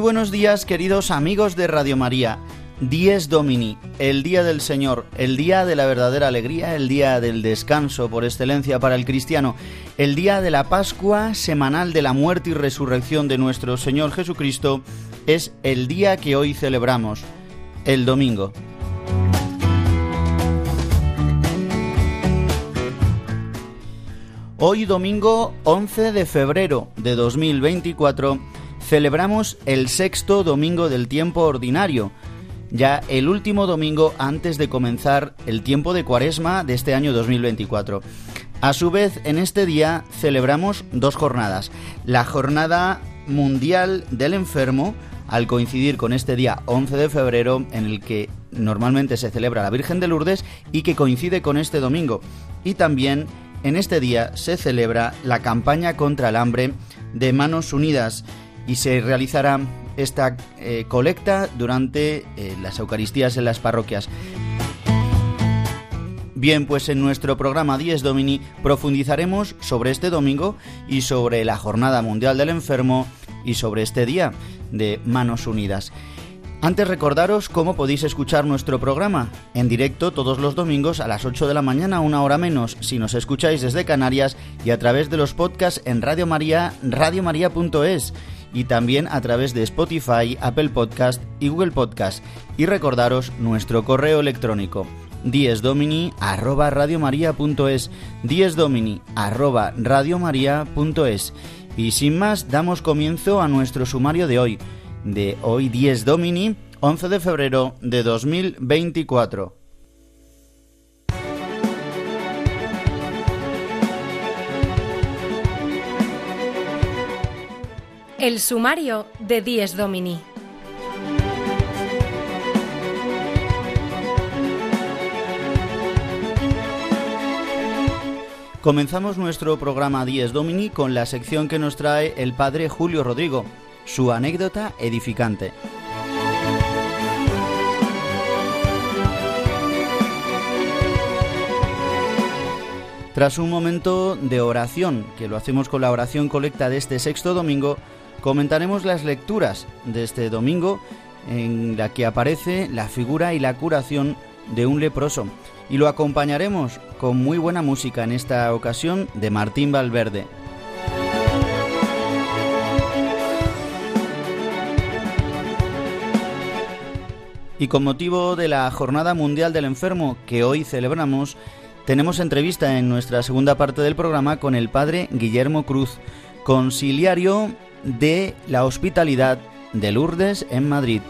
Buenos días queridos amigos de Radio María. Dies Domini, el día del Señor, el día de la verdadera alegría, el día del descanso por excelencia para el cristiano, el día de la Pascua semanal de la muerte y resurrección de nuestro Señor Jesucristo, es el día que hoy celebramos, el domingo. Hoy domingo 11 de febrero de 2024 celebramos el sexto domingo del tiempo ordinario, ya el último domingo antes de comenzar el tiempo de cuaresma de este año 2024. A su vez, en este día celebramos dos jornadas. La jornada mundial del enfermo, al coincidir con este día 11 de febrero, en el que normalmente se celebra la Virgen de Lourdes y que coincide con este domingo. Y también en este día se celebra la campaña contra el hambre de Manos Unidas y se realizará esta eh, colecta durante eh, las Eucaristías en las parroquias. Bien, pues en nuestro programa Dies Domini profundizaremos sobre este domingo y sobre la Jornada Mundial del Enfermo y sobre este día de Manos Unidas. Antes recordaros cómo podéis escuchar nuestro programa en directo todos los domingos a las 8 de la mañana, una hora menos, si nos escucháis desde Canarias y a través de los podcasts en Radio María, radiomaria.es y también a través de Spotify, Apple Podcast y Google Podcast. Y recordaros nuestro correo electrónico diesdomini arroba y sin más damos comienzo a nuestro sumario de hoy de hoy 10 domini 11 de febrero de 2024 El sumario de Dies Domini. Comenzamos nuestro programa Dies Domini con la sección que nos trae el padre Julio Rodrigo, su anécdota edificante. Tras un momento de oración, que lo hacemos con la oración colecta de este sexto domingo, comentaremos las lecturas de este domingo en la que aparece la figura y la curación de un leproso. Y lo acompañaremos con muy buena música en esta ocasión de Martín Valverde. Y con motivo de la Jornada Mundial del Enfermo que hoy celebramos, tenemos entrevista en nuestra segunda parte del programa con el padre Guillermo Cruz, conciliario de la Hospitalidad de Lourdes en Madrid.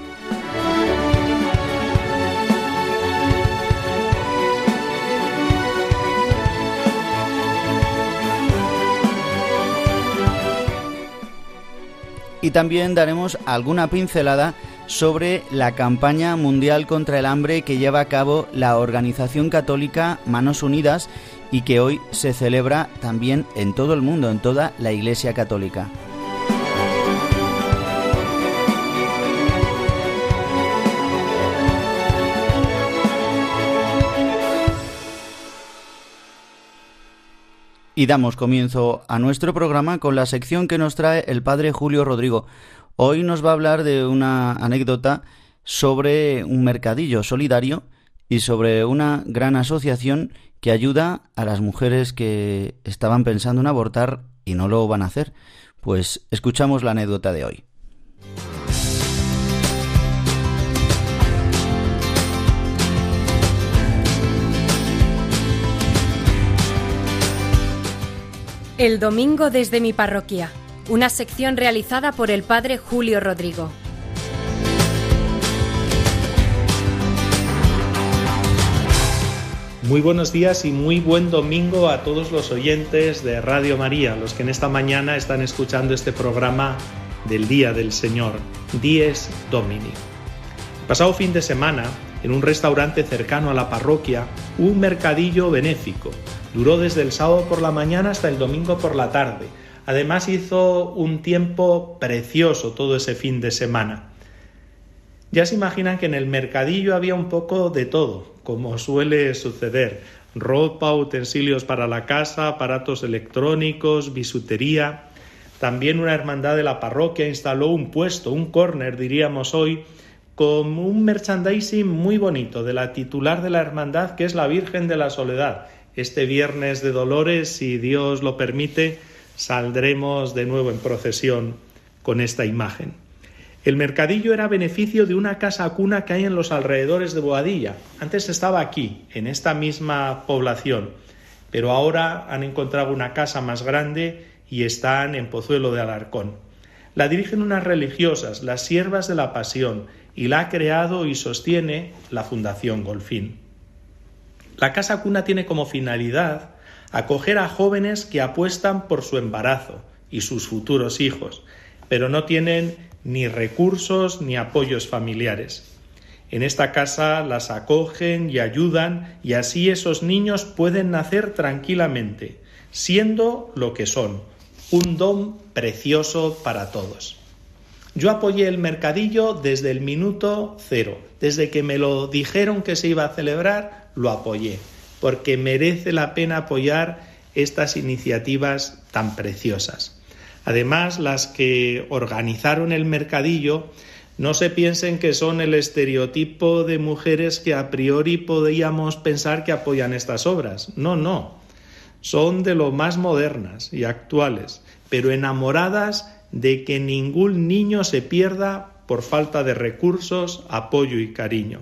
Y también daremos alguna pincelada sobre la campaña mundial contra el hambre que lleva a cabo la organización católica Manos Unidas y que hoy se celebra también en todo el mundo, en toda la Iglesia Católica. Y damos comienzo a nuestro programa con la sección que nos trae el padre Julio Rodrigo. Hoy nos va a hablar de una anécdota sobre un mercadillo solidario y sobre una gran asociación que ayuda a las mujeres que estaban pensando en abortar y no lo van a hacer. Pues escuchamos la anécdota de hoy. El domingo desde mi parroquia, una sección realizada por el padre Julio Rodrigo. Muy buenos días y muy buen domingo a todos los oyentes de Radio María, los que en esta mañana están escuchando este programa del Día del Señor, Dies Domini. pasado fin de semana, en un restaurante cercano a la parroquia, un mercadillo benéfico. Duró desde el sábado por la mañana hasta el domingo por la tarde. Además hizo un tiempo precioso todo ese fin de semana. Ya se imaginan que en el mercadillo había un poco de todo, como suele suceder. Ropa, utensilios para la casa, aparatos electrónicos, bisutería. También una hermandad de la parroquia instaló un puesto, un corner diríamos hoy, con un merchandising muy bonito de la titular de la hermandad que es la Virgen de la Soledad. Este viernes de Dolores, si Dios lo permite, saldremos de nuevo en procesión con esta imagen. El mercadillo era beneficio de una casa cuna que hay en los alrededores de Boadilla. Antes estaba aquí, en esta misma población, pero ahora han encontrado una casa más grande y están en Pozuelo de Alarcón. La dirigen unas religiosas, las siervas de la Pasión, y la ha creado y sostiene la Fundación Golfín. La Casa Cuna tiene como finalidad acoger a jóvenes que apuestan por su embarazo y sus futuros hijos, pero no tienen ni recursos ni apoyos familiares. En esta casa las acogen y ayudan y así esos niños pueden nacer tranquilamente, siendo lo que son, un don precioso para todos. Yo apoyé el mercadillo desde el minuto cero. Desde que me lo dijeron que se iba a celebrar, lo apoyé, porque merece la pena apoyar estas iniciativas tan preciosas. Además, las que organizaron el mercadillo no se piensen que son el estereotipo de mujeres que a priori podíamos pensar que apoyan estas obras. No, no. Son de lo más modernas y actuales, pero enamoradas de que ningún niño se pierda por falta de recursos, apoyo y cariño.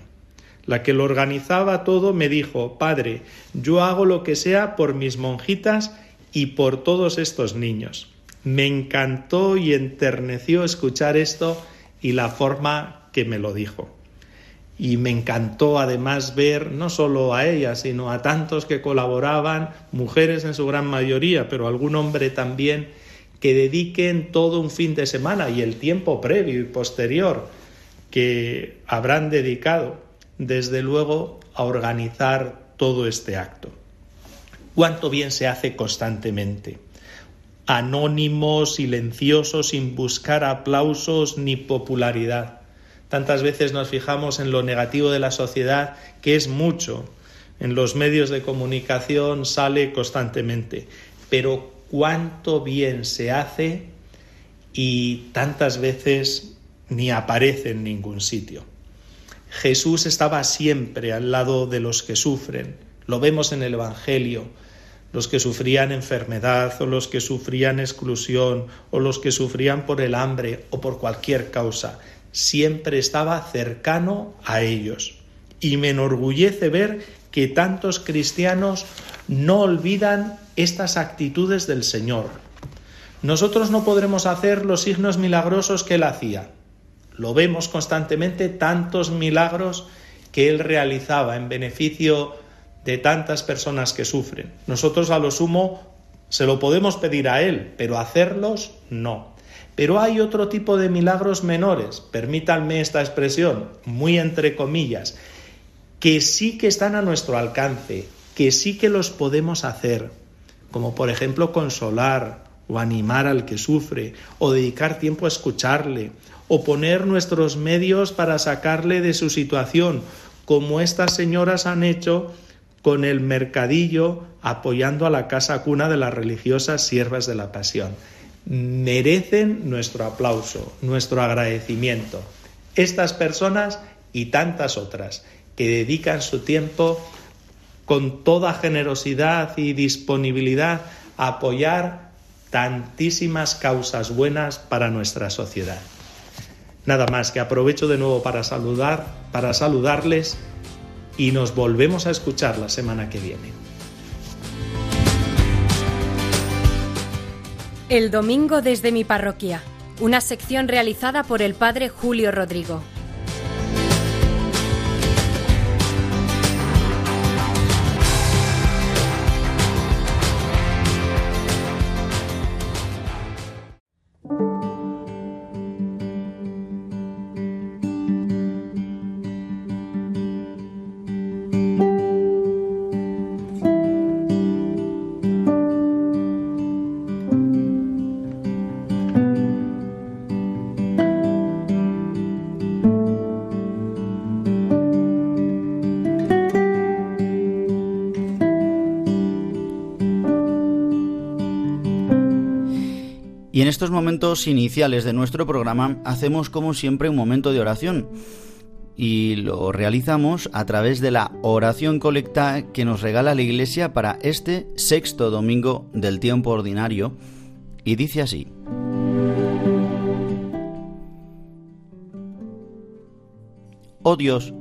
La que lo organizaba todo me dijo, Padre, yo hago lo que sea por mis monjitas y por todos estos niños. Me encantó y enterneció escuchar esto y la forma que me lo dijo. Y me encantó además ver no solo a ella, sino a tantos que colaboraban, mujeres en su gran mayoría, pero algún hombre también, que dediquen todo un fin de semana y el tiempo previo y posterior que habrán dedicado, desde luego, a organizar todo este acto. Cuánto bien se hace constantemente. Anónimo, silencioso, sin buscar aplausos ni popularidad. Tantas veces nos fijamos en lo negativo de la sociedad, que es mucho. En los medios de comunicación sale constantemente. Pero cuánto bien se hace y tantas veces ni aparece en ningún sitio. Jesús estaba siempre al lado de los que sufren. Lo vemos en el Evangelio. Los que sufrían enfermedad o los que sufrían exclusión o los que sufrían por el hambre o por cualquier causa. Siempre estaba cercano a ellos. Y me enorgullece ver que tantos cristianos no olvidan estas actitudes del Señor. Nosotros no podremos hacer los signos milagrosos que Él hacía. Lo vemos constantemente, tantos milagros que Él realizaba en beneficio de tantas personas que sufren. Nosotros a lo sumo se lo podemos pedir a Él, pero hacerlos no. Pero hay otro tipo de milagros menores, permítanme esta expresión, muy entre comillas, que sí que están a nuestro alcance, que sí que los podemos hacer como por ejemplo consolar o animar al que sufre, o dedicar tiempo a escucharle, o poner nuestros medios para sacarle de su situación, como estas señoras han hecho con el mercadillo apoyando a la casa cuna de las religiosas siervas de la pasión. Merecen nuestro aplauso, nuestro agradecimiento. Estas personas y tantas otras que dedican su tiempo con toda generosidad y disponibilidad a apoyar tantísimas causas buenas para nuestra sociedad. Nada más que aprovecho de nuevo para saludar, para saludarles y nos volvemos a escuchar la semana que viene. El domingo desde mi parroquia, una sección realizada por el padre Julio Rodrigo. En estos momentos iniciales de nuestro programa hacemos como siempre un momento de oración y lo realizamos a través de la oración colecta que nos regala la Iglesia para este sexto domingo del tiempo ordinario y dice así. Oh Dios,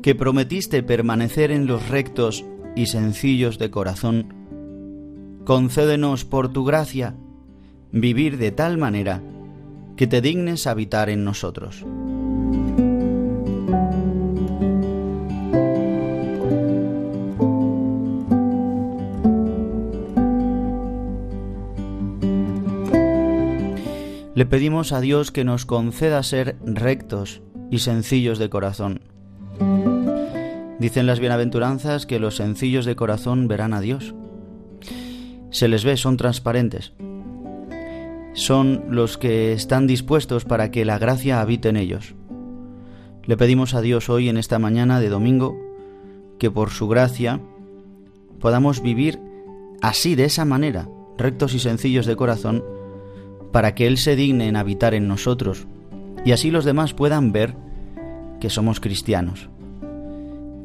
que prometiste permanecer en los rectos y sencillos de corazón, concédenos por tu gracia vivir de tal manera que te dignes habitar en nosotros. Le pedimos a Dios que nos conceda ser rectos y sencillos de corazón. Dicen las bienaventuranzas que los sencillos de corazón verán a Dios. Se les ve, son transparentes son los que están dispuestos para que la gracia habite en ellos. Le pedimos a Dios hoy, en esta mañana de domingo, que por su gracia podamos vivir así, de esa manera, rectos y sencillos de corazón, para que Él se digne en habitar en nosotros y así los demás puedan ver que somos cristianos.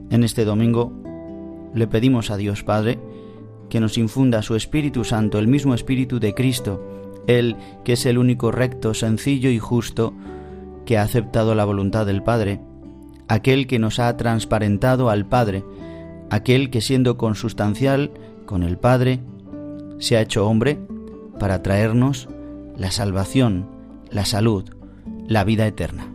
En este domingo le pedimos a Dios Padre que nos infunda su Espíritu Santo, el mismo Espíritu de Cristo, él, que es el único recto, sencillo y justo, que ha aceptado la voluntad del Padre, aquel que nos ha transparentado al Padre, aquel que siendo consustancial con el Padre, se ha hecho hombre para traernos la salvación, la salud, la vida eterna.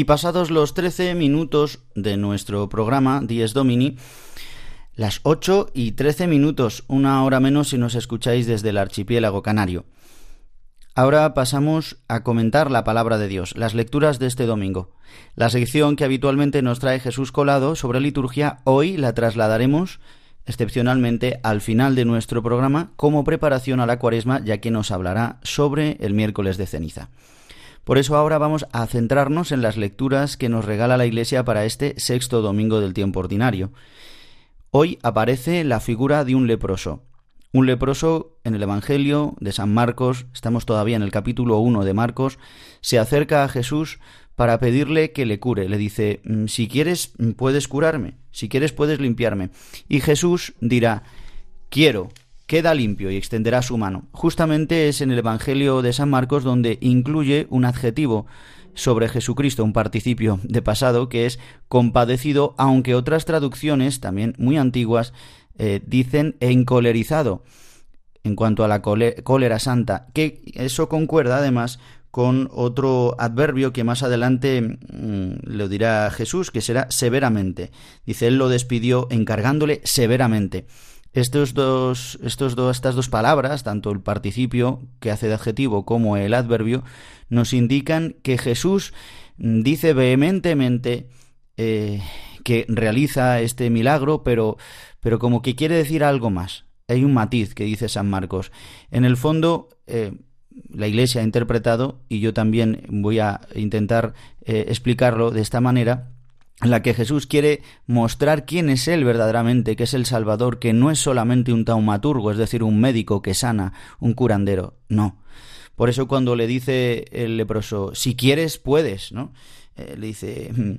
Y pasados los 13 minutos de nuestro programa Dies Domini, las 8 y 13 minutos, una hora menos si nos escucháis desde el archipiélago canario. Ahora pasamos a comentar la palabra de Dios, las lecturas de este domingo. La sección que habitualmente nos trae Jesús Colado sobre liturgia, hoy la trasladaremos excepcionalmente al final de nuestro programa como preparación a la cuaresma, ya que nos hablará sobre el miércoles de ceniza. Por eso ahora vamos a centrarnos en las lecturas que nos regala la Iglesia para este sexto domingo del tiempo ordinario. Hoy aparece la figura de un leproso. Un leproso en el Evangelio de San Marcos, estamos todavía en el capítulo 1 de Marcos, se acerca a Jesús para pedirle que le cure. Le dice, mm, si quieres puedes curarme, si quieres puedes limpiarme. Y Jesús dirá, quiero, queda limpio y extenderá su mano. Justamente es en el Evangelio de San Marcos donde incluye un adjetivo sobre Jesucristo, un participio de pasado que es compadecido, aunque otras traducciones, también muy antiguas, eh, dicen encolerizado en cuanto a la cólera santa, que eso concuerda además con otro adverbio que más adelante mm, lo dirá Jesús, que será severamente. Dice, él lo despidió encargándole severamente. Estos dos, estas dos palabras, tanto el participio que hace de adjetivo como el adverbio, nos indican que Jesús dice vehementemente eh, que realiza este milagro, pero, pero como que quiere decir algo más. Hay un matiz que dice San Marcos. En el fondo, eh, la Iglesia ha interpretado, y yo también voy a intentar eh, explicarlo de esta manera, en la que Jesús quiere mostrar quién es Él verdaderamente, que es el Salvador, que no es solamente un taumaturgo, es decir, un médico que sana, un curandero, no. Por eso cuando le dice el leproso, si quieres, puedes, ¿no? Eh, le dice, mm,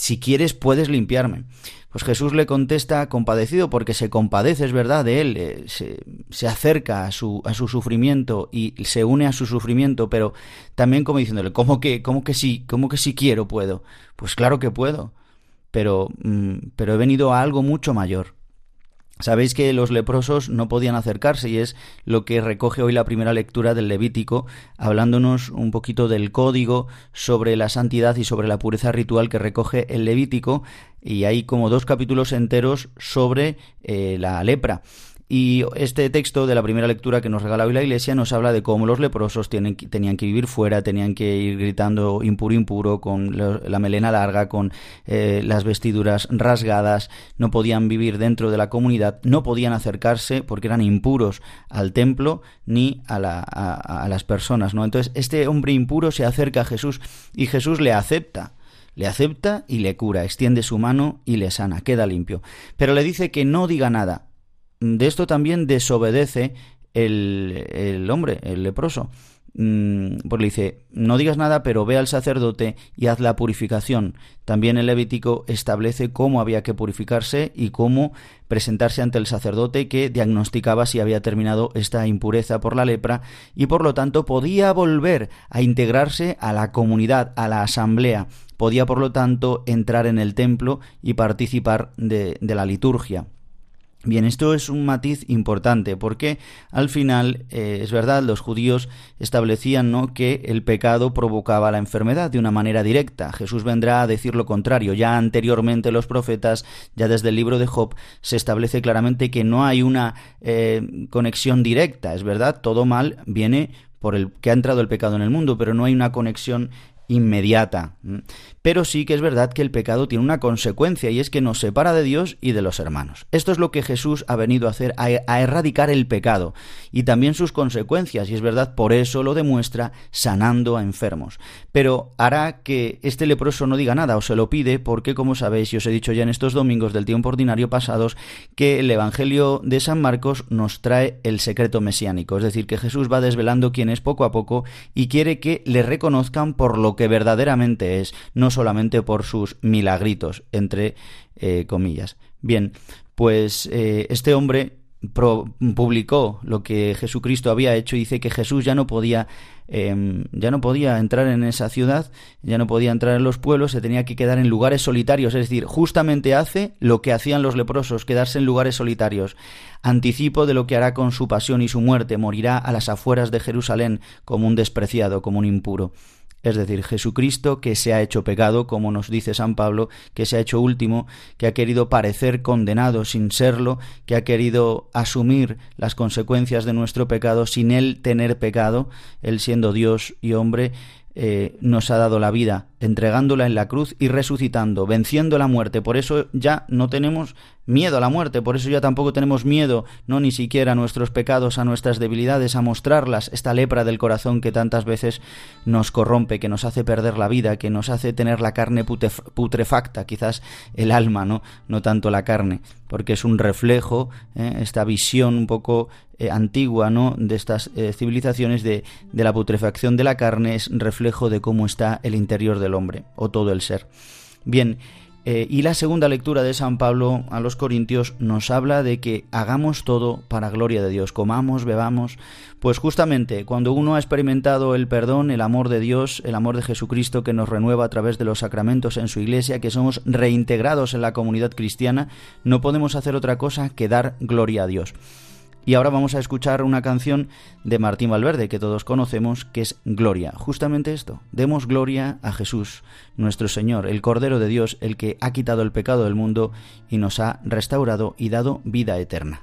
si quieres, puedes limpiarme. Pues Jesús le contesta compadecido porque se compadece, es verdad, de él, eh, se, acerca a su, a su sufrimiento y se une a su sufrimiento, pero también como diciéndole, ¿cómo que, cómo que sí, cómo que si quiero puedo? Pues claro que puedo, pero, mm, pero he venido a algo mucho mayor. Sabéis que los leprosos no podían acercarse y es lo que recoge hoy la primera lectura del Levítico, hablándonos un poquito del código sobre la santidad y sobre la pureza ritual que recoge el Levítico y hay como dos capítulos enteros sobre eh, la lepra. Y este texto de la primera lectura que nos regala hoy la Iglesia nos habla de cómo los leprosos tenían que vivir fuera, tenían que ir gritando impuro, impuro, con la melena larga, con eh, las vestiduras rasgadas, no podían vivir dentro de la comunidad, no podían acercarse porque eran impuros al templo ni a, a las personas. ¿no? Entonces, este hombre impuro se acerca a Jesús y Jesús le acepta le acepta y le cura, extiende su mano y le sana, queda limpio. Pero le dice que no diga nada, de esto también desobedece el, el hombre, el leproso. Mm, pues le dice, no digas nada, pero ve al sacerdote y haz la purificación. También el Levítico establece cómo había que purificarse y cómo presentarse ante el sacerdote que diagnosticaba si había terminado esta impureza por la lepra y por lo tanto podía volver a integrarse a la comunidad, a la asamblea. Podía por lo tanto entrar en el templo y participar de la liturgia. Bien, esto es un matiz importante porque al final eh, es verdad, los judíos establecían ¿no? que el pecado provocaba la enfermedad de una manera directa. Jesús vendrá a decir lo contrario. Ya anteriormente los profetas, ya desde el libro de Job, se establece claramente que no hay una eh, conexión directa. Es verdad, todo mal viene por el que ha entrado el pecado en el mundo, pero no hay una conexión inmediata. Pero sí que es verdad que el pecado tiene una consecuencia y es que nos separa de Dios y de los hermanos. Esto es lo que Jesús ha venido a hacer, a, erradicar el pecado y también sus consecuencias y es verdad, por eso lo demuestra sanando a enfermos. Pero hará que este leproso no diga nada o se lo pide porque, como sabéis, y os he dicho ya en estos domingos del tiempo ordinario pasados, que el Evangelio de San Marcos nos trae el secreto mesiánico, es decir, que Jesús va desvelando quién es poco a poco y quiere que le reconozcan por lo que verdaderamente es, solamente por sus milagritos, entre eh, comillas. Bien, pues eh, este hombre publicó lo que Jesucristo había hecho y dice que Jesús ya no podía em, ya no podía entrar en esa ciudad ya no podía entrar en los pueblos se tenía que quedar en lugares solitarios. Es decir justamente hace lo que hacían los leprosos quedarse en lugares solitarios. Anticipo de lo que hará con su pasión y su muerte. Morirá a las afueras de Jerusalén como un despreciado como un impuro es decir, Jesucristo que se ha hecho pecado, como nos dice San Pablo, que se ha hecho último, que ha querido parecer condenado sin serlo, que ha querido asumir las consecuencias de nuestro pecado sin él tener pecado, él siendo Dios y hombre, eh, nos ha dado la vida, entregándola en la cruz y resucitando, venciendo la muerte. Por eso ya no tenemos miedo a la muerte, por eso ya tampoco tenemos miedo, no ni siquiera a nuestros pecados, a nuestras debilidades, a mostrarlas, esta lepra del corazón que tantas veces nos corrompe, que nos hace perder la vida, que nos hace tener la carne putrefacta, quizás el alma, no, no tanto la carne, porque es un reflejo, ¿eh? esta visión un poco eh, antigua, ¿no? de estas eh, civilizaciones de, de la putrefacción de la carne es reflejo de cómo está el interior del hombre o todo el ser. Bien, eh, y la segunda lectura de San Pablo a los Corintios nos habla de que hagamos todo para gloria de Dios, comamos, bebamos, pues justamente cuando uno ha experimentado el perdón, el amor de Dios, el amor de Jesucristo que nos renueva a través de los sacramentos en su iglesia, que somos reintegrados en la comunidad cristiana, no podemos hacer otra cosa que dar gloria a Dios. Y ahora vamos a escuchar una canción de Martín Valverde que todos conocemos, que es Gloria. Justamente esto, demos gloria a Jesús, nuestro Señor, el Cordero de Dios, el que ha quitado el pecado del mundo y nos ha restaurado y dado vida eterna.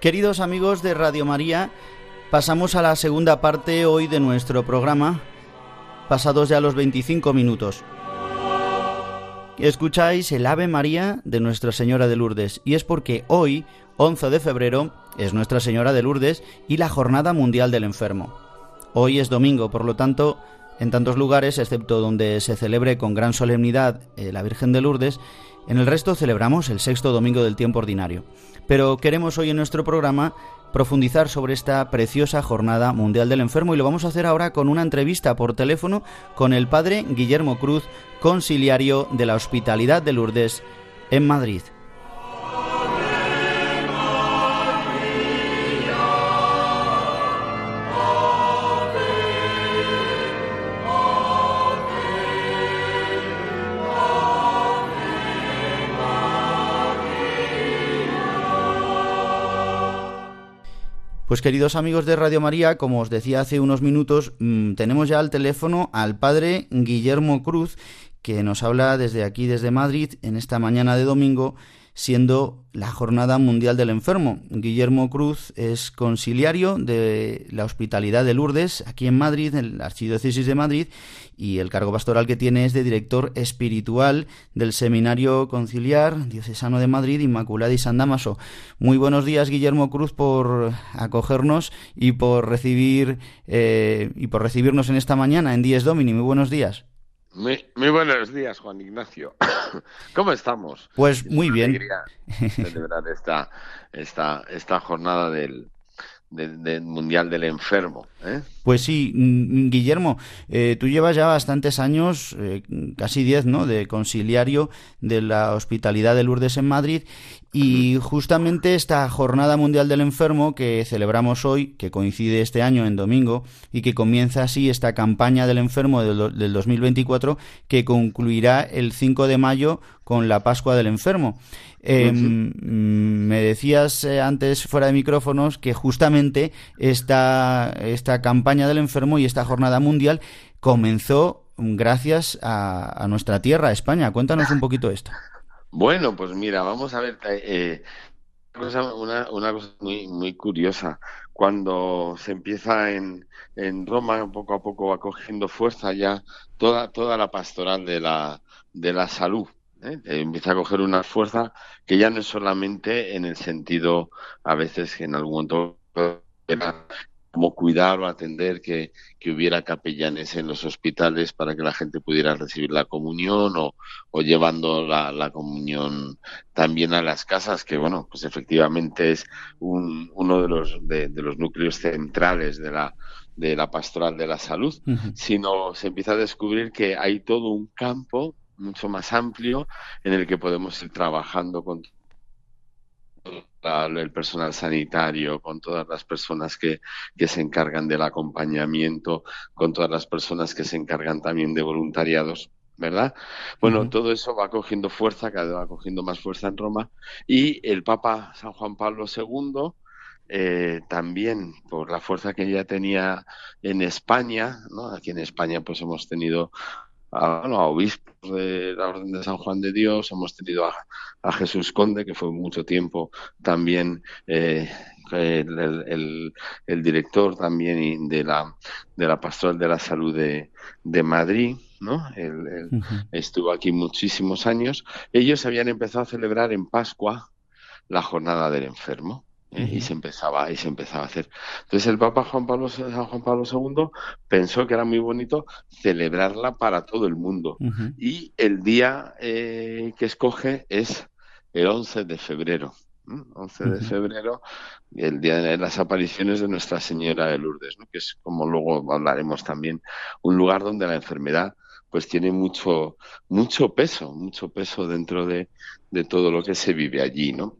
Queridos amigos de Radio María, pasamos a la segunda parte hoy de nuestro programa, pasados ya los 25 minutos. Escucháis el Ave María de Nuestra Señora de Lourdes y es porque hoy, 11 de febrero, es Nuestra Señora de Lourdes y la Jornada Mundial del Enfermo. Hoy es domingo, por lo tanto, en tantos lugares, excepto donde se celebre con gran solemnidad eh, la Virgen de Lourdes, en el resto celebramos el sexto domingo del tiempo ordinario. Pero queremos hoy en nuestro programa profundizar sobre esta preciosa Jornada Mundial del Enfermo y lo vamos a hacer ahora con una entrevista por teléfono con el padre Guillermo Cruz, conciliario de la Hospitalidad de Lourdes en Madrid. Pues queridos amigos de Radio María, como os decía hace unos minutos, mm, tenemos ya al teléfono al padre Guillermo Cruz, que nos habla desde aquí, desde Madrid, en esta mañana de domingo, siendo la Jornada Mundial del Enfermo. Guillermo Cruz es conciliario de la Hospitalidad de Lourdes, aquí en Madrid, en la Archidiócesis de Madrid, y el cargo pastoral que tiene es de director espiritual del Seminario Conciliar Diocesano de Madrid, Inmaculada y San Damaso. Muy buenos días, Guillermo Cruz, por acogernos y por recibir eh, y por recibirnos en esta mañana en Dies Domini. Muy buenos días. Muy, buenos días, Juan Ignacio. ¿Cómo estamos? Pues muy bien. celebrar esta, esta, esta jornada del, del, Mundial del Enfermo. ¿eh? Pues sí, mm, Guillermo, eh, tú llevas ya bastantes años, eh, casi diez, ¿no?, de conciliario de la Hospitalidad de Lourdes en Madrid y justamente esta Jornada Mundial del Enfermo que celebramos hoy, que coincide este año en domingo y que comienza así esta campaña del enfermo del, del 2024 que concluirá el 5 de mayo con la Pascua del Enfermo. Em, me decías eh, antes fuera de micrófonos que justamente esta, esta campaña del enfermo y esta jornada mundial comenzó gracias a, nuestra tierra, España. Cuéntanos un poquito esto. Bueno, pues mira, vamos a ver eh, una, una, cosa muy, muy curiosa. Cuando se empieza en, en Roma, poco a poco va cogiendo fuerza ya toda, toda la pastoral de la, de la salud ¿eh? empieza a coger una fuerza que ya no es solamente en el sentido, a veces que en algún momento era como cuidar o atender que, hubiera capellanes en los hospitales para que la gente pudiera recibir la comunión o, o llevando la, la, comunión también a las casas, que bueno, pues efectivamente es un, uno de los, de, los núcleos centrales de la, de la pastoral de la salud, sino se empieza a descubrir que hay todo un campo mucho más amplio en el que podemos ir trabajando con el personal sanitario, con todas las personas que, que, se encargan del acompañamiento, con todas las personas que se encargan también de voluntariados, ¿verdad? Bueno, todo eso va cogiendo fuerza, cada vez va cogiendo más fuerza en Roma, y el Papa San Juan Pablo II, eh, también por la fuerza que ya tenía en España, ¿no? Aquí en España pues hemos tenido a, obispos de la Orden de San Juan de Dios, hemos tenido a, Jesús Conde, que fue mucho tiempo también eh, el, director también de la, de la Pastoral de la Salud de, de Madrid, ¿no? Estuvo aquí muchísimos años. Ellos habían empezado a celebrar en Pascua la jornada del enfermo. ¿Eh? y se empezaba y se empezaba a hacer. Entonces el Papa Juan Pablo, Juan Pablo II pensó que era muy bonito celebrarla para todo el mundo y el día eh, que escoge es el 11 de febrero. 11 de febrero, el día de las apariciones de Nuestra Señora de Lourdes, que es como luego hablaremos también, un lugar donde la enfermedad pues tiene mucho mucho peso, mucho peso dentro de, de todo lo que se vive allí, ¿no?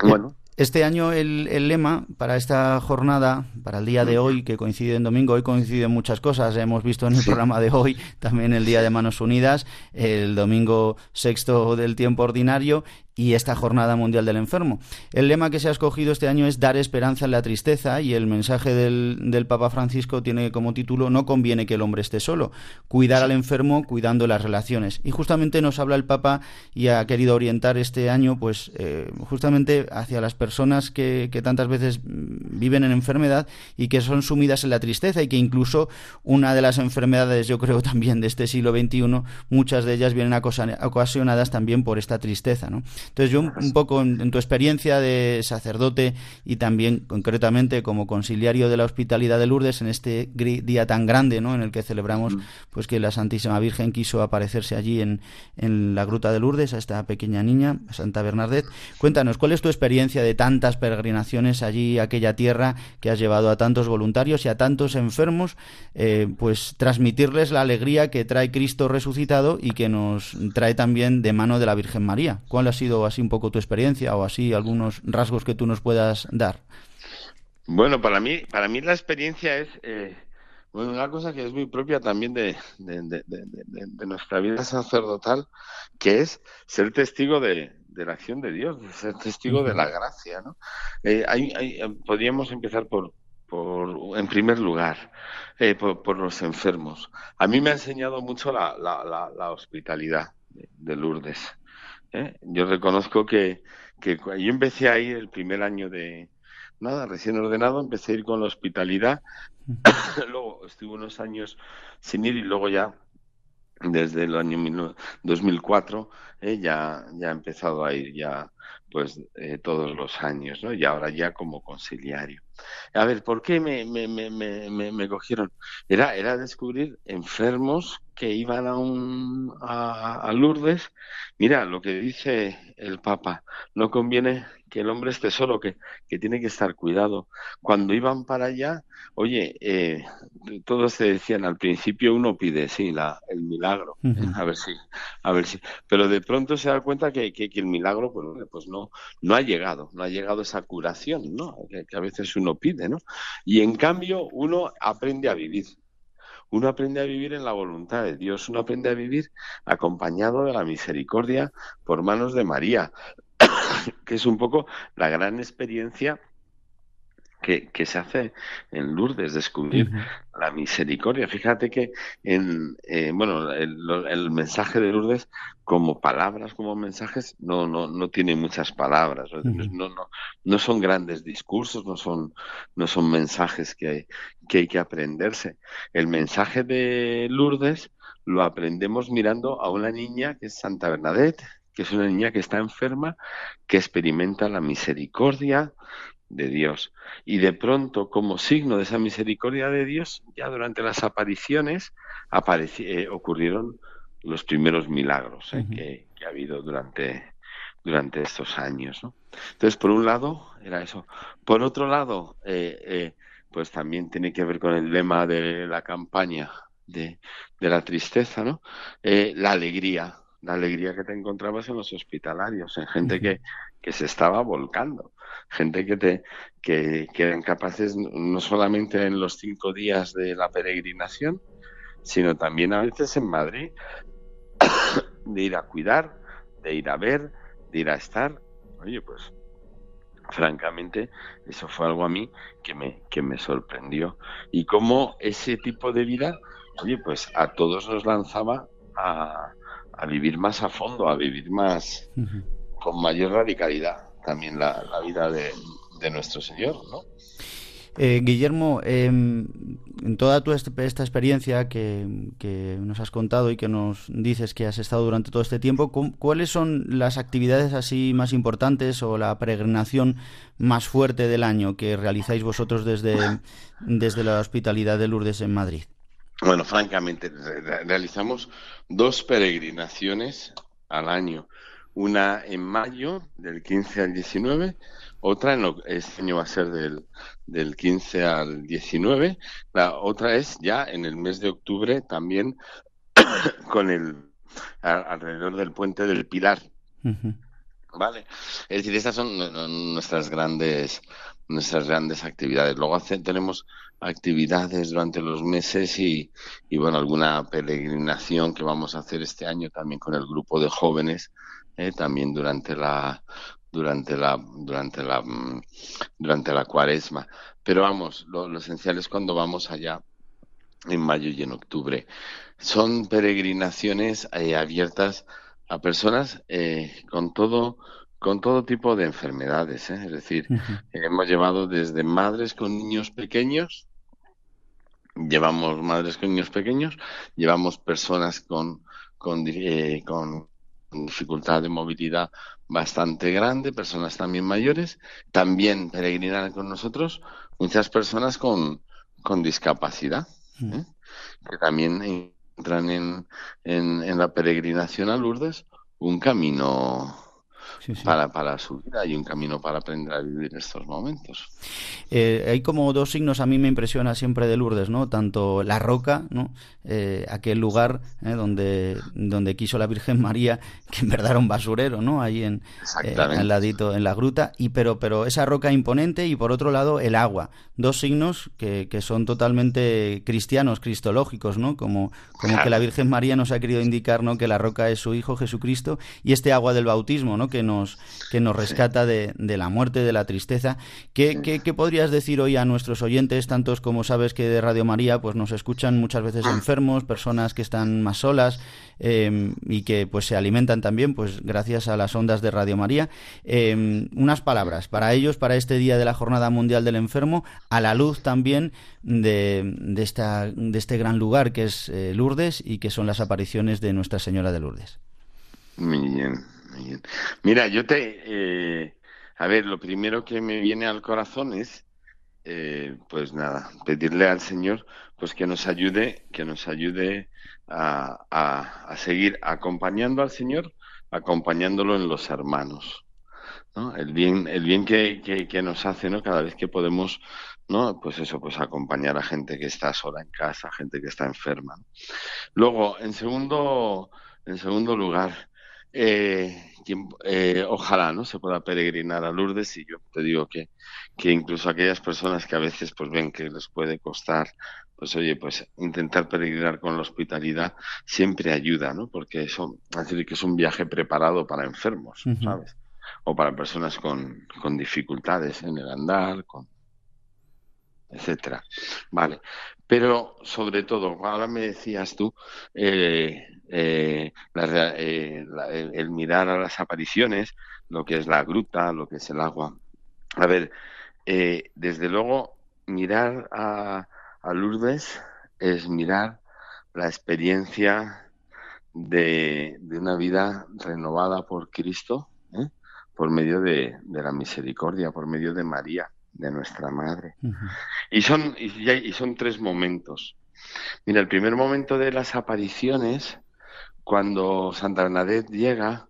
Bueno. Este año el, lema para esta jornada, para el día de hoy, que coincide en domingo, hoy coinciden muchas cosas. Hemos visto en el programa de hoy también el Día de Manos Unidas, el domingo sexto del tiempo ordinario y esta Jornada Mundial del Enfermo. El lema que se ha escogido este año es Dar esperanza en la tristeza y el mensaje del, del, Papa Francisco tiene como título No conviene que el hombre esté solo, cuidar al enfermo cuidando las relaciones. Y justamente nos habla el Papa y ha querido orientar este año pues eh, justamente hacia las personas que, tantas veces viven en enfermedad y que son sumidas en la tristeza y que incluso una de las enfermedades yo creo también de este siglo XXI, muchas de ellas vienen ocasionadas también por esta tristeza. ¿no? Entonces yo un, poco en, tu experiencia de sacerdote y también concretamente como conciliario de la hospitalidad de Lourdes en este día tan grande ¿no? en el que celebramos pues que la Santísima Virgen quiso aparecerse allí en, en la Gruta de Lourdes a esta pequeña niña, Santa Bernadette. Cuéntanos, ¿cuál es tu experiencia de tantas peregrinaciones allí, aquella tierra que has llevado a tantos voluntarios y a tantos enfermos, eh, pues transmitirles la alegría que trae Cristo resucitado y que nos trae también de mano de la Virgen María? ¿Cuál ha sido así un poco tu experiencia o así algunos rasgos que tú nos puedas dar? Bueno, para mí, para mí la experiencia es eh, bueno, una cosa que es muy propia también de, nuestra vida sacerdotal, que es ser testigo de, la acción de Dios, ser testigo de la gracia. ¿no? Eh, podríamos empezar por, por, en primer lugar, eh, por, los enfermos. A mí me ha enseñado mucho la, la hospitalidad de Lourdes. ¿Eh? Yo reconozco que, que yo empecé a ir el primer año de, nada, recién ordenado, empecé a ir con la hospitalidad, luego estuve unos años sin ir y luego ya desde el año 2004 eh, ya, ya he empezado a ir ya pues eh, todos los años, ¿no? Y ahora ya como conciliario. A ver, ¿por qué me, me, me, me, me cogieron? Era, era descubrir enfermos que iban a, un, a, a Lourdes. Mira, lo que dice el Papa, no conviene que el hombre esté solo, que, que tiene que estar cuidado. Cuando iban para allá, oye, eh, todos se decían al principio uno pide, sí, la, el milagro, a ver si, a ver si, pero de pronto se da cuenta que, que, el milagro, pues, pues, no, no ha llegado, no ha llegado esa curación, ¿no? Que, que a veces uno pide, ¿no? Y en cambio uno aprende a vivir. Uno aprende a vivir en la voluntad de Dios, uno aprende a vivir acompañado de la misericordia por manos de María. que es un poco la gran experiencia que, que, se hace en Lourdes, descubrir la misericordia. Fíjate que en eh, bueno el, mensaje de Lourdes como palabras, como mensajes, no, no, no tiene muchas palabras, no, no, no son grandes discursos, no son, no son mensajes que que hay que aprenderse. El mensaje de Lourdes lo aprendemos mirando a una niña que es Santa Bernadette, que es una niña que está enferma, que experimenta la misericordia de Dios. Y de pronto, como signo de esa misericordia de Dios, ya durante las apariciones eh, ocurrieron los primeros milagros eh, que, ha habido durante, durante estos años. Entonces, por un lado, era eso. Por otro lado, eh, pues también tiene que ver con el lema de la campaña de, de la tristeza, ¿no? la alegría la alegría que te encontrabas en los hospitalarios, en gente que, que se estaba volcando, gente que te que, que, eran capaces no solamente en los cinco días de la peregrinación, sino también a veces en Madrid de ir a cuidar, de ir a ver, de ir a estar. Oye, pues francamente eso fue algo a mí que me que me sorprendió y cómo ese tipo de vida, oye, pues a todos nos lanzaba a a vivir más a fondo, a vivir más con mayor radicalidad también la, vida de, nuestro Señor, ¿no? Eh, Guillermo, em, en toda tu esta experiencia que, nos has contado y que nos dices que has estado durante todo este tiempo, ¿cuáles son las actividades así más importantes o la peregrinación más fuerte del año que realizáis vosotros desde, desde la Hospitalidad de Lourdes en Madrid? Bueno, francamente, realizamos dos peregrinaciones al año. Una en mayo, del 15 al 19, otra en este año va a ser del, del 15 al 19, la otra es ya en el mes de octubre también con el alrededor del puente del Pilar. Vale. Es decir, estas son nuestras grandes nuestras grandes actividades. Luego tenemos actividades durante los meses y, y, bueno, alguna peregrinación que vamos a hacer este año también con el grupo de jóvenes, eh, también durante la durante la durante la mm, durante la cuaresma. Pero vamos, lo, esencial es cuando vamos allá en mayo y en octubre. Son peregrinaciones eh, abiertas a personas eh, con todo con todo tipo de enfermedades, ¿eh? es decir, hemos llevado desde madres con niños pequeños, llevamos madres con niños pequeños, llevamos personas con, con, eh, con dificultad de movilidad bastante grande, personas también mayores, también peregrinan con nosotros muchas personas con, con discapacidad, ¿eh? que también entran en, en, en la peregrinación a Lourdes un camino Para, para su vida y un camino para aprender a vivir estos momentos. Eh, hay como dos signos, a mí me impresiona siempre de Lourdes, ¿no? Tanto la roca, ¿no? Eh, aquel lugar eh, donde, donde quiso la Virgen María, que en verdad era un basurero, ¿no? Ahí en, al ladito, en la gruta, y pero, pero esa roca imponente y por otro lado el agua. Dos signos que, que son totalmente cristianos, cristológicos, ¿no? Como, como que la Virgen María nos ha querido indicar, ¿no? Que la roca es su Hijo Jesucristo y este agua del bautismo, ¿no? Que nos, que nos rescata de, de la muerte, de la tristeza. ¿Qué, qué, ¿Qué, podrías decir hoy a nuestros oyentes, tantos como sabes que de Radio María pues nos escuchan muchas veces enfermos, personas que están más solas em, y que pues se alimentan también pues gracias a las ondas de Radio María? Em, unas palabras para ellos, para este día de la Jornada Mundial del Enfermo, a la luz también de, de, esta, de este gran lugar que es eh, Lourdes y que son las apariciones de Nuestra Señora de Lourdes. Muy bien. Mira, yo te... Eh, a ver, lo primero que me viene al corazón es, eh, pues nada, pedirle al Señor pues que nos ayude, que nos ayude a, a, seguir acompañando al Señor, acompañándolo en los hermanos. ¿no? El bien, el bien que, que, nos hace, ¿no? Cada vez que podemos, ¿no? Pues eso, pues acompañar a gente que está sola en casa, gente que está enferma. Luego, en segundo, en segundo lugar, eh, eh, ojalá no se pueda peregrinar a Lourdes y yo te digo que, que incluso aquellas personas que a veces pues ven que les puede costar pues oye pues intentar peregrinar con la hospitalidad siempre ayuda no porque eso es decir que es un viaje preparado para enfermos sabes o para personas con, con dificultades en el andar con etcétera. Vale pero sobre todo ahora me decías tú eh, eh, eh, el, mirar a las apariciones, lo que es la gruta, lo que es el agua. A ver, eh, desde luego, mirar a, Lourdes es mirar la experiencia de, una vida renovada por Cristo, por medio de, la misericordia, por medio de María, de nuestra Madre. y, son, y son tres momentos. Mira, el primer momento de las apariciones cuando Santa Bernadette llega,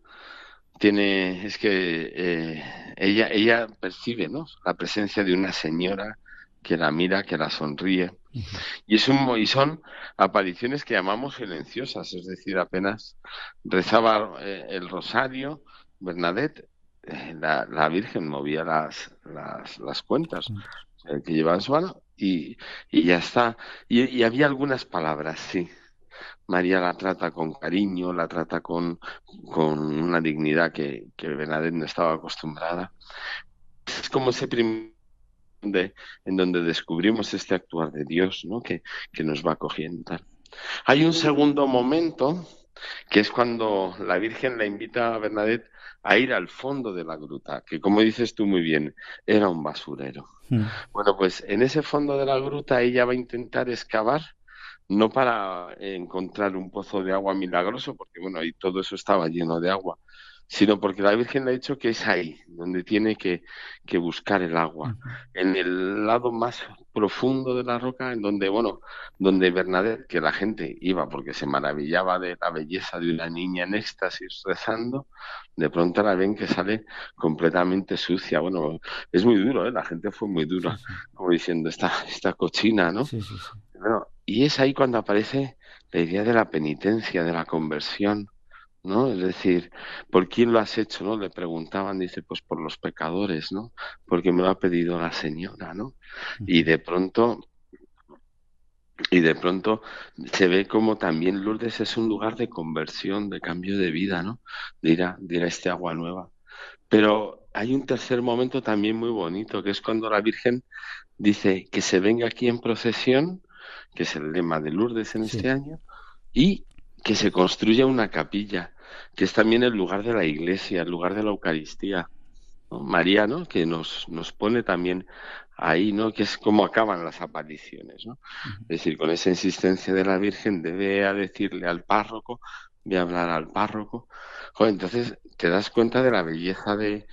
tiene, es que eh, ella, ella percibe ¿no? la presencia de una señora que la mira, que la sonríe. Y, es un, y son apariciones que llamamos silenciosas, es decir, apenas rezaba eh, el rosario, Bernadette, la, la, Virgen movía las, las, las cuentas que llevaba en su mano y, y ya está. Y, y había algunas palabras, sí, María la trata con cariño, la trata con, con una dignidad que, que Bernadette no estaba acostumbrada. Es como ese primer en donde descubrimos este actuar de Dios, ¿no? que, que nos va cogiendo. Hay un segundo momento que es cuando la Virgen la invita a Bernadette a ir al fondo de la gruta, que como dices tú muy bien, era un basurero. Hmm. Bueno, pues en ese fondo de la gruta ella va a intentar excavar, no para encontrar un pozo de agua milagroso, porque bueno, ahí todo eso estaba lleno de agua, sino porque la Virgen le ha dicho que es ahí donde tiene que, buscar el agua, en el lado más profundo de la roca, en donde, bueno, donde Bernadette, que la gente iba porque se maravillaba de la belleza de una niña en éxtasis rezando, de pronto la ven que sale completamente sucia. Bueno, es muy duro, ¿eh? la gente fue muy dura, como diciendo, esta, esta cochina, ¿no? Bueno, y es ahí cuando aparece la idea de la penitencia, de la conversión, ¿no? Es decir, ¿por quién lo has hecho, no? Le preguntaban, dice, pues por los pecadores, ¿no? Porque me lo ha pedido la señora, ¿no? Y de pronto y de pronto se ve como también Lourdes es un lugar de conversión, de cambio de vida, ¿no? De ir a, de ir a este agua nueva. Pero hay un tercer momento también muy bonito, que es cuando la Virgen dice que se venga aquí en procesión, que es el lema de Lourdes en este año, y que se construya una capilla que es también el lugar de la iglesia, el lugar de la Eucaristía. María, ¿no? Que nos, nos pone también ahí, ¿no? Que es como acaban las apariciones, ¿no? Es decir, con esa insistencia de la Virgen debe a decirle al párroco, de hablar al párroco. entonces te das cuenta de la belleza de,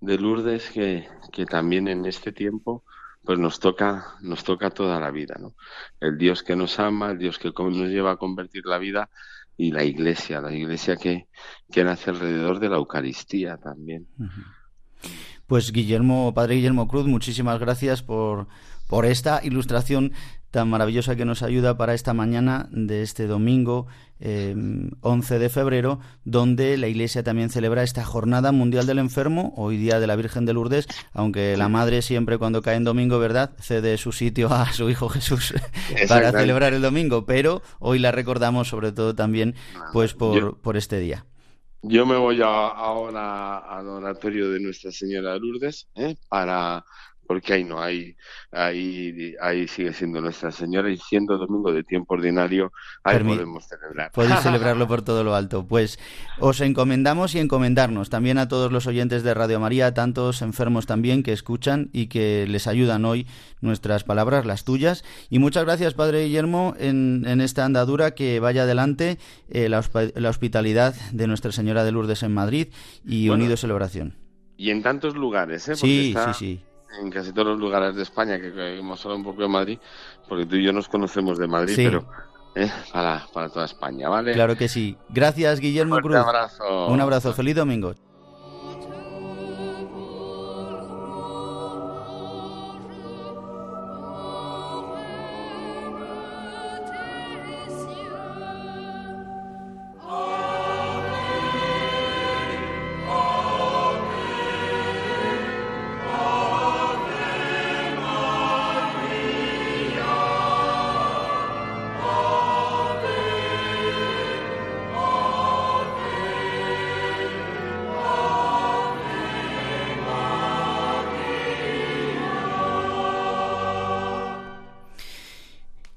de Lourdes que, que también en este tiempo pues nos toca, nos toca toda la vida, ¿no? El Dios que nos ama, el Dios que nos lleva a convertir la vida y la iglesia, la iglesia que, que nace alrededor de la Eucaristía también. Pues Guillermo, Padre Guillermo Cruz, muchísimas gracias por, por esta ilustración tan maravillosa que nos ayuda para esta mañana de este domingo 11 em, de febrero, donde la Iglesia también celebra esta Jornada Mundial del Enfermo, hoy día de la Virgen de Lourdes, aunque la Madre siempre cuando cae en domingo, ¿verdad?, cede su sitio a su Hijo Jesús para celebrar el domingo, pero hoy la recordamos sobre todo también pues por, por este día. Yo me voy ahora al oratorio de Nuestra Señora de Lourdes ¿eh? para porque ahí no, hay ahí, ahí sigue siendo Nuestra Señora y siendo domingo de tiempo ordinario, ahí podemos celebrar. Podéis celebrarlo por todo lo alto. Pues os encomendamos y encomendarnos también a todos los oyentes de Radio María, a tantos enfermos también que escuchan y que les ayudan hoy nuestras palabras, las tuyas. Y muchas gracias, Padre Guillermo, en, en esta andadura que vaya adelante eh, la, hospitalidad de Nuestra Señora de Lourdes en Madrid y unidos en la oración. Y en tantos lugares, ¿eh? sí, sí, sí en casi todos los lugares de España, que hemos hablado un poco de Madrid, porque tú y yo nos conocemos de Madrid, pero eh, para, para toda España, ¿vale? Claro que sí. Gracias, Guillermo Cruz. Un abrazo. Un abrazo. Feliz domingo.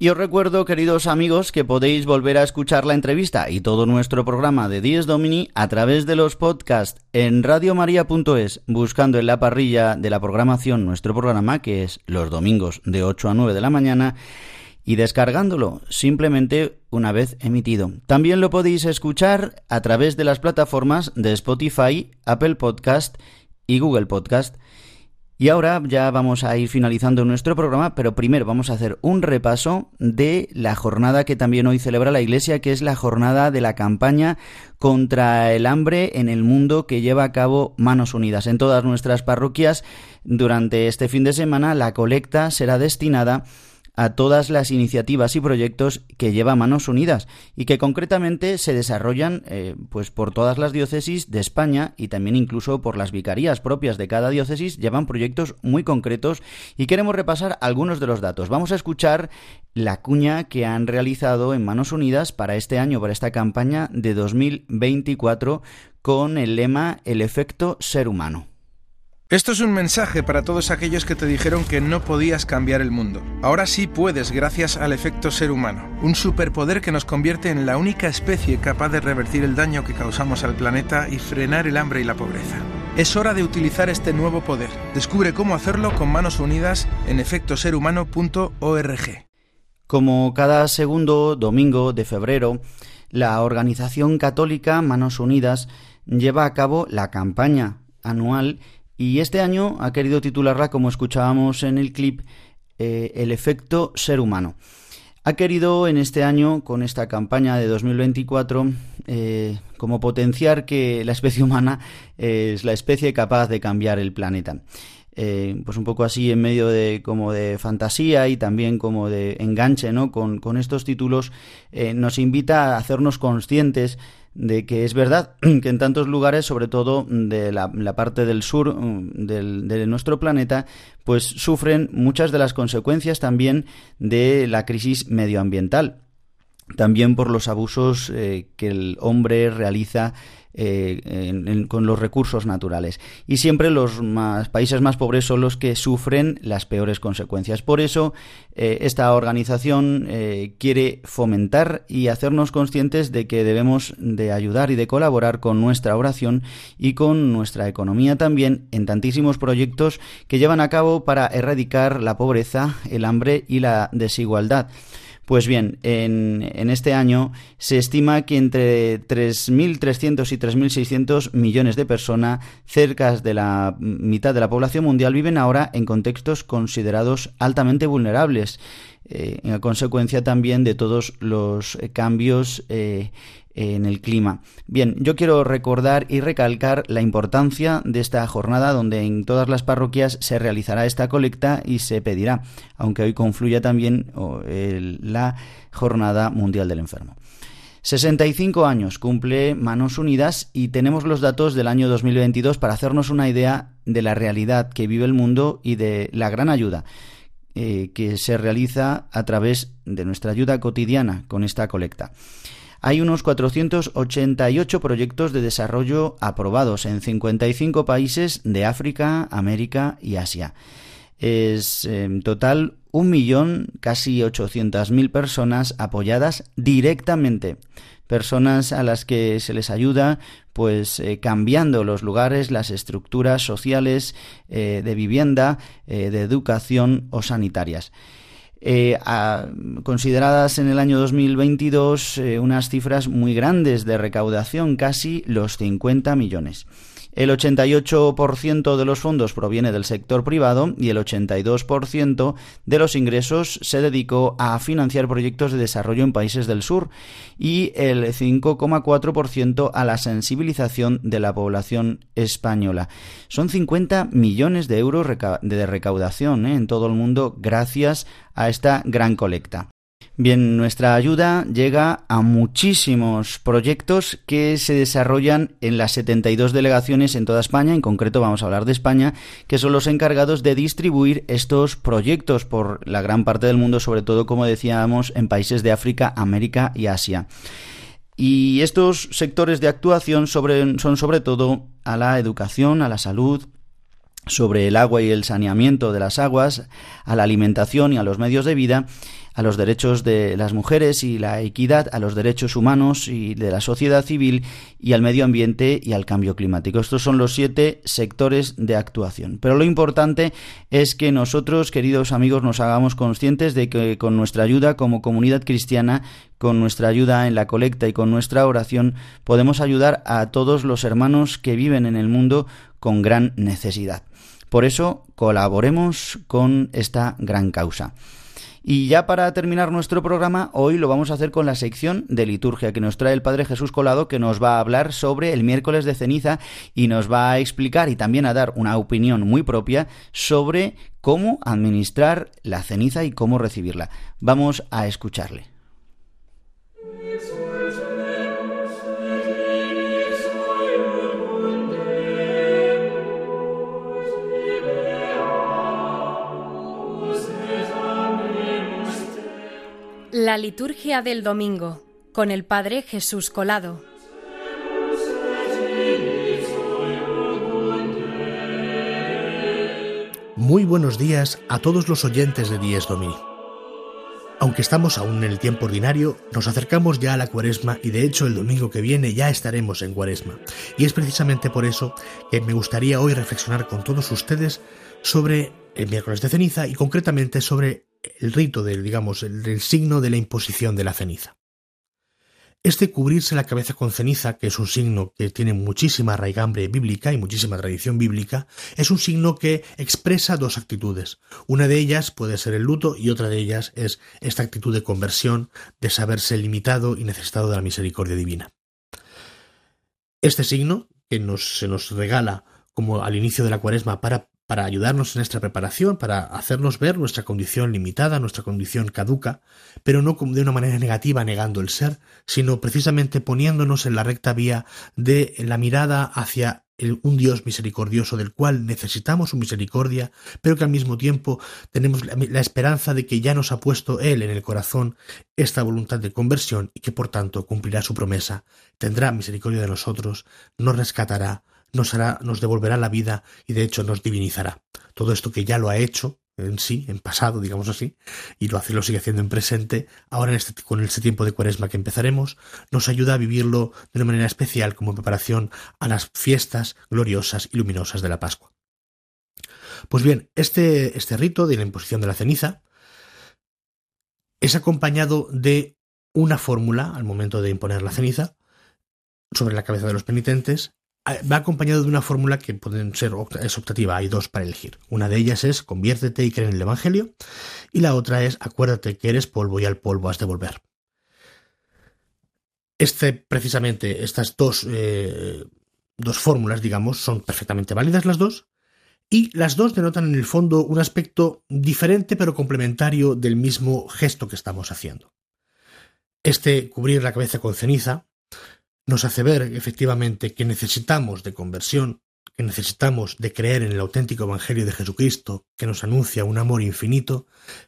Y os recuerdo, queridos amigos, que podéis volver a escuchar la entrevista y todo nuestro programa de Dies Domini a través de los podcasts en radiomaria.es, buscando en la parrilla de la programación nuestro programa, que es los domingos de 8 a 9 de la mañana, y descargándolo simplemente una vez emitido. También lo podéis escuchar a través de las plataformas de Spotify, Apple Podcast y Google Podcast. Y ahora ya vamos a ir finalizando nuestro programa, pero primero vamos a hacer un repaso de la jornada que también hoy celebra la Iglesia, que es la jornada de la campaña contra el hambre en el mundo que lleva a cabo Manos Unidas. En todas nuestras parroquias, durante este fin de semana, la colecta será destinada a todas las iniciativas y proyectos que lleva Manos Unidas y que concretamente se desarrollan eh, pues por todas las diócesis de España y también incluso por las vicarías propias de cada diócesis llevan proyectos muy concretos y queremos repasar algunos de los datos. Vamos a escuchar la cuña que han realizado en Manos Unidas para este año, para esta campaña de 2024 con el lema El efecto ser humano. Esto es un mensaje para todos aquellos que te dijeron que no podías cambiar el mundo. Ahora sí puedes gracias al efecto ser humano, un superpoder que nos convierte en la única especie capaz de revertir el daño que causamos al planeta y frenar el hambre y la pobreza. Es hora de utilizar este nuevo poder. Descubre cómo hacerlo con manos unidas en efectoserhumano.org. Como cada segundo domingo de febrero, la organización católica Manos Unidas lleva a cabo la campaña anual y este año ha querido titularla, como escuchábamos en el clip, eh, El efecto ser humano. Ha querido en este año, con esta campaña de 2024, eh, como potenciar que la especie humana es la especie capaz de cambiar el planeta. Eh, pues un poco así en medio de como de fantasía y también como de enganche ¿no? con, estos títulos nos invita a hacernos conscientes de que es verdad que en tantos lugares, sobre todo de la, parte del sur mm, de nuestro planeta, pues sufren muchas de las consecuencias también de la crisis medioambiental. También por los abusos eh, que el hombre realiza eh, con los recursos naturales. Y siempre los más, países más pobres son los que sufren las peores consecuencias. Por eso, eh, esta organización eh, quiere fomentar y hacernos conscientes de que debemos de ayudar y de colaborar con nuestra oración y con nuestra economía también en tantísimos proyectos que llevan a cabo para erradicar la pobreza, el hambre y la desigualdad. Pues bien, en, este año se estima que entre 3.300 y 3.600 millones de personas, cerca de la mitad de la población mundial, viven ahora en contextos considerados altamente vulnerables, eh, en consecuencia también de todos los cambios eh, en el clima. Bien, yo quiero recordar y recalcar la importancia de esta jornada donde en todas las parroquias se realizará esta colecta y se pedirá, aunque hoy confluya también la Jornada Mundial del Enfermo. 65 años cumple Manos Unidas y tenemos los datos del año 2022 para hacernos una idea de la realidad que vive el mundo y de la gran ayuda eh, que se realiza a través de nuestra ayuda cotidiana con esta colecta hay unos 488 proyectos de desarrollo aprobados en 55 países de África, América y Asia. Es en total un millón, casi 800.000 personas apoyadas directamente personas a las que se les ayuda pues eh, cambiando los lugares, las estructuras sociales eh, de vivienda, eh, de educación o sanitarias. Eh, consideradas en el año 2022 eh, unas cifras muy grandes de recaudación, casi los 50 millones. El 88% de los fondos proviene del sector privado y el 82% de los ingresos se dedicó a financiar proyectos de desarrollo en países del sur y el 5,4% a la sensibilización de la población española. Son 50 millones de euros de recaudación ¿eh? en todo el mundo gracias a esta gran colecta. Bien, nuestra ayuda llega a muchísimos proyectos que se desarrollan en las 72 delegaciones en toda España, en concreto vamos a hablar de España, que son los encargados de distribuir estos proyectos por la gran parte del mundo, sobre todo, como decíamos, en países de África, América y Asia. Y estos sectores de actuación son sobre todo a la educación, a la salud, sobre el agua y el saneamiento de las aguas, a la alimentación y a los medios de vida, a los derechos de las mujeres y la equidad, a los derechos humanos y de la sociedad civil y al medio ambiente y al cambio climático. Estos son los siete sectores de actuación. Pero lo importante es que nosotros, queridos amigos, nos hagamos conscientes de que con nuestra ayuda como comunidad cristiana, con nuestra ayuda en la colecta y con nuestra oración, podemos ayudar a todos los hermanos que viven en el mundo con gran necesidad. Por eso, colaboremos con esta gran causa. Y ya para terminar nuestro programa, hoy lo vamos a hacer con la sección de liturgia que nos trae el Padre Jesús Colado, que nos va a hablar sobre el miércoles de ceniza y nos va a explicar y también a dar una opinión muy propia sobre cómo administrar la ceniza y cómo recibirla. Vamos a escucharle. La liturgia del domingo con el Padre Jesús Colado. Muy buenos días a todos los oyentes de Dies Domini. Aunque estamos aún en el tiempo ordinario, nos acercamos ya a la cuaresma y de hecho el domingo que viene ya estaremos en cuaresma. Y es precisamente por eso que me gustaría hoy reflexionar con todos ustedes sobre el miércoles de ceniza y concretamente sobre el rito del, digamos, el signo de la imposición de la ceniza. Este cubrirse la cabeza con ceniza, que es un signo que tiene muchísima raigambre bíblica y muchísima tradición bíblica, es un signo que expresa dos actitudes. Una de ellas puede ser el luto y otra de ellas es esta actitud de conversión, de saberse limitado y necesitado de la misericordia divina. Este signo, que se nos regala como al inicio de la cuaresma para para ayudarnos en nuestra preparación, para hacernos ver nuestra condición limitada, nuestra condición caduca, pero no de una manera negativa negando el ser, sino precisamente poniéndonos en la recta vía de la mirada hacia un Dios misericordioso del cual necesitamos su misericordia, pero que al mismo tiempo tenemos la esperanza de que ya nos ha puesto Él en el corazón esta voluntad de conversión y que por tanto cumplirá su promesa, tendrá misericordia de nosotros, nos rescatará, nos devolverá la vida y de hecho nos divinizará. Todo esto que ya lo ha hecho en sí, en pasado, digamos así, y lo hace, lo sigue haciendo en presente, ahora en este, con este tiempo de cuaresma que empezaremos, nos ayuda a vivirlo de una manera especial como preparación a las fiestas gloriosas y luminosas de la Pascua. Pues bien, este, este rito de la imposición de la ceniza es acompañado de una fórmula al momento de imponer la ceniza sobre la cabeza de los penitentes va acompañado de una fórmula que pueden ser es optativa, hay dos para elegir. Una de ellas es conviértete y cree en el Evangelio y la otra es acuérdate que eres polvo y al polvo has de volver. Este, precisamente, estas dos, eh, dos fórmulas, digamos, son perfectamente válidas las dos, y las dos denotan en el fondo un aspecto diferente pero complementario del mismo gesto que estamos haciendo. Este cubrir la cabeza con ceniza nos hace ver efectivamente que necesitamos de conversión, que necesitamos de creer en el auténtico Evangelio de Jesucristo, que nos anuncia un amor infinito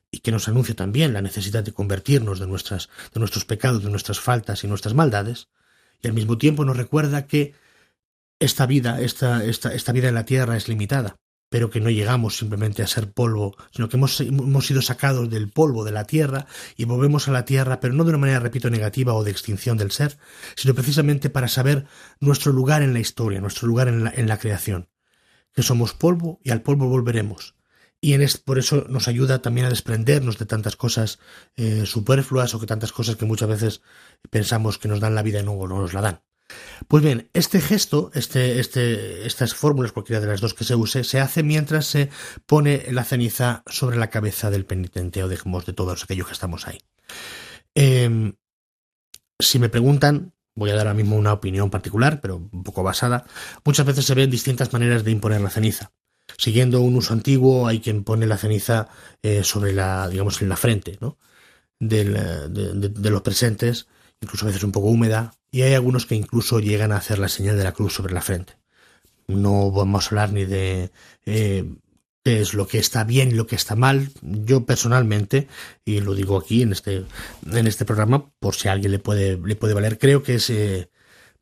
y que nos anuncia también la necesidad de convertirnos de, nuestras, nuestros pecados, de nuestras faltas y nuestras maldades, y al mismo tiempo nos recuerda que esta vida, esta, esta, esta vida en la tierra es limitada, pero que no llegamos simplemente a ser polvo, sino que hemos, hemos, sido sacados del polvo de la tierra y volvemos a la tierra, pero no de una manera, repito, negativa o de extinción del ser, sino precisamente para saber nuestro lugar en la historia, nuestro lugar en la, en la creación, que somos polvo y al polvo volveremos. Y en por eso nos ayuda también a desprendernos de tantas cosas eh, superfluas o que tantas cosas que muchas veces pensamos que nos dan la vida y no nos la dan. Pues bien, este gesto, este, este, estas fórmulas, cualquiera de las dos que se use, se hace mientras se pone la ceniza sobre la cabeza del penitente o dejemos de todos aquellos que estamos ahí. Em, si me preguntan, voy a dar ahora mismo una opinión particular, pero un poco basada, muchas veces se ven distintas maneras de imponer la ceniza. Siguiendo un uso antiguo, hay quien pone la ceniza eh, sobre la, digamos, en la frente, ¿no? de los presentes incluso a veces un poco húmeda, y hay algunos que incluso llegan a hacer la señal de la cruz sobre la frente. No vamos a hablar ni de eh, qué es lo que está bien y lo que está mal. Yo personalmente, y lo digo aquí en este, en este programa, por si a alguien le puede, le puede valer, creo que es eh,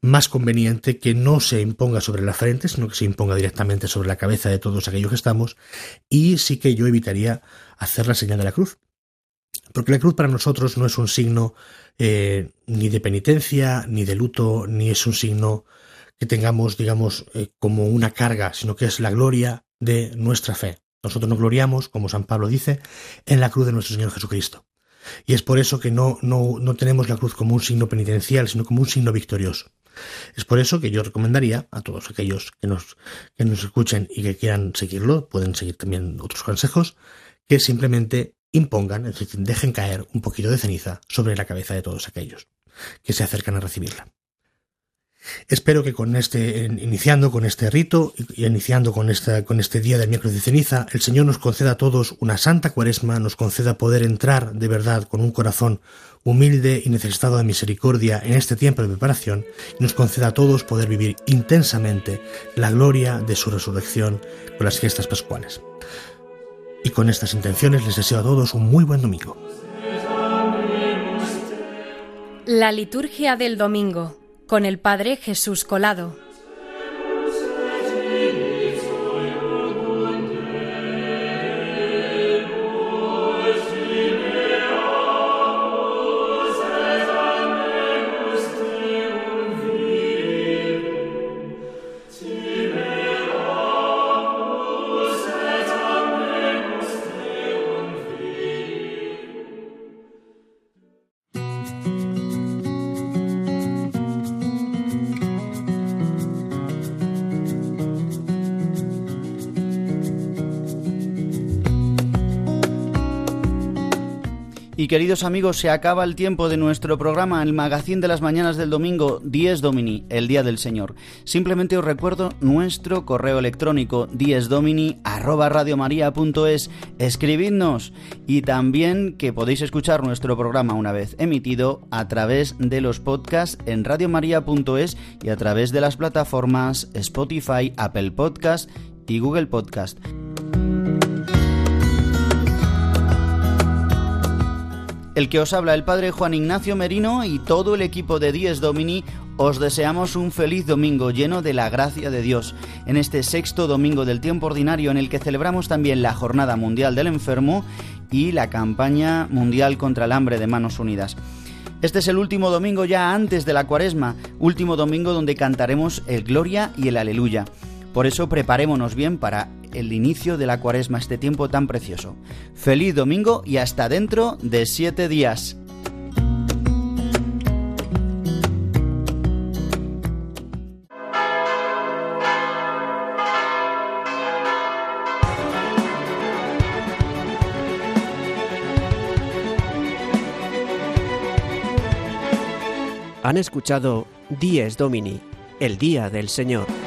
más conveniente que no se imponga sobre la frente, sino que se imponga directamente sobre la cabeza de todos aquellos que estamos, y sí que yo evitaría hacer la señal de la cruz. Porque la cruz para nosotros no es un signo eh, ni de penitencia, ni de luto, ni es un signo que tengamos, digamos, eh, como una carga, sino que es la gloria de nuestra fe. Nosotros nos gloriamos, como San Pablo dice, en la cruz de nuestro Señor Jesucristo. Y es por eso que no, no, no tenemos la cruz como un signo penitencial, sino como un signo victorioso. Es por eso que yo recomendaría a todos aquellos que nos, que nos escuchen y que quieran seguirlo, pueden seguir también otros consejos, que simplemente impongan, es decir, dejen caer un poquito de ceniza sobre la cabeza de todos aquellos que se acercan a recibirla. Espero que con este, iniciando con este rito y iniciando con, esta, con este día del miércoles de ceniza, el Señor nos conceda a todos una santa cuaresma, nos conceda poder entrar de verdad con un corazón humilde y necesitado de misericordia en este tiempo de preparación y nos conceda a todos poder vivir intensamente la gloria de su resurrección con las fiestas pascuales. Y con estas intenciones les deseo a todos un muy buen domingo. La liturgia del domingo con el Padre Jesús Colado. Queridos amigos, se acaba el tiempo de nuestro programa, el magazín de las mañanas del domingo, 10 Domini, el Día del Señor. Simplemente os recuerdo nuestro correo electrónico, diesdomini, arroba radiomaria.es. Escribidnos y también que podéis escuchar nuestro programa una vez emitido a través de los podcasts en radiomaria.es y a través de las plataformas Spotify, Apple Podcast y Google Podcast. El que os habla, el padre Juan Ignacio Merino y todo el equipo de Dies Domini, os deseamos un feliz domingo lleno de la gracia de Dios, en este sexto domingo del tiempo ordinario en el que celebramos también la Jornada Mundial del Enfermo y la campaña mundial contra el hambre de Manos Unidas. Este es el último domingo ya antes de la cuaresma, último domingo donde cantaremos el Gloria y el Aleluya. Por eso preparémonos bien para el inicio de la cuaresma, este tiempo tan precioso. Feliz domingo y hasta dentro de siete días. Han escuchado Dies Domini, el Día del Señor.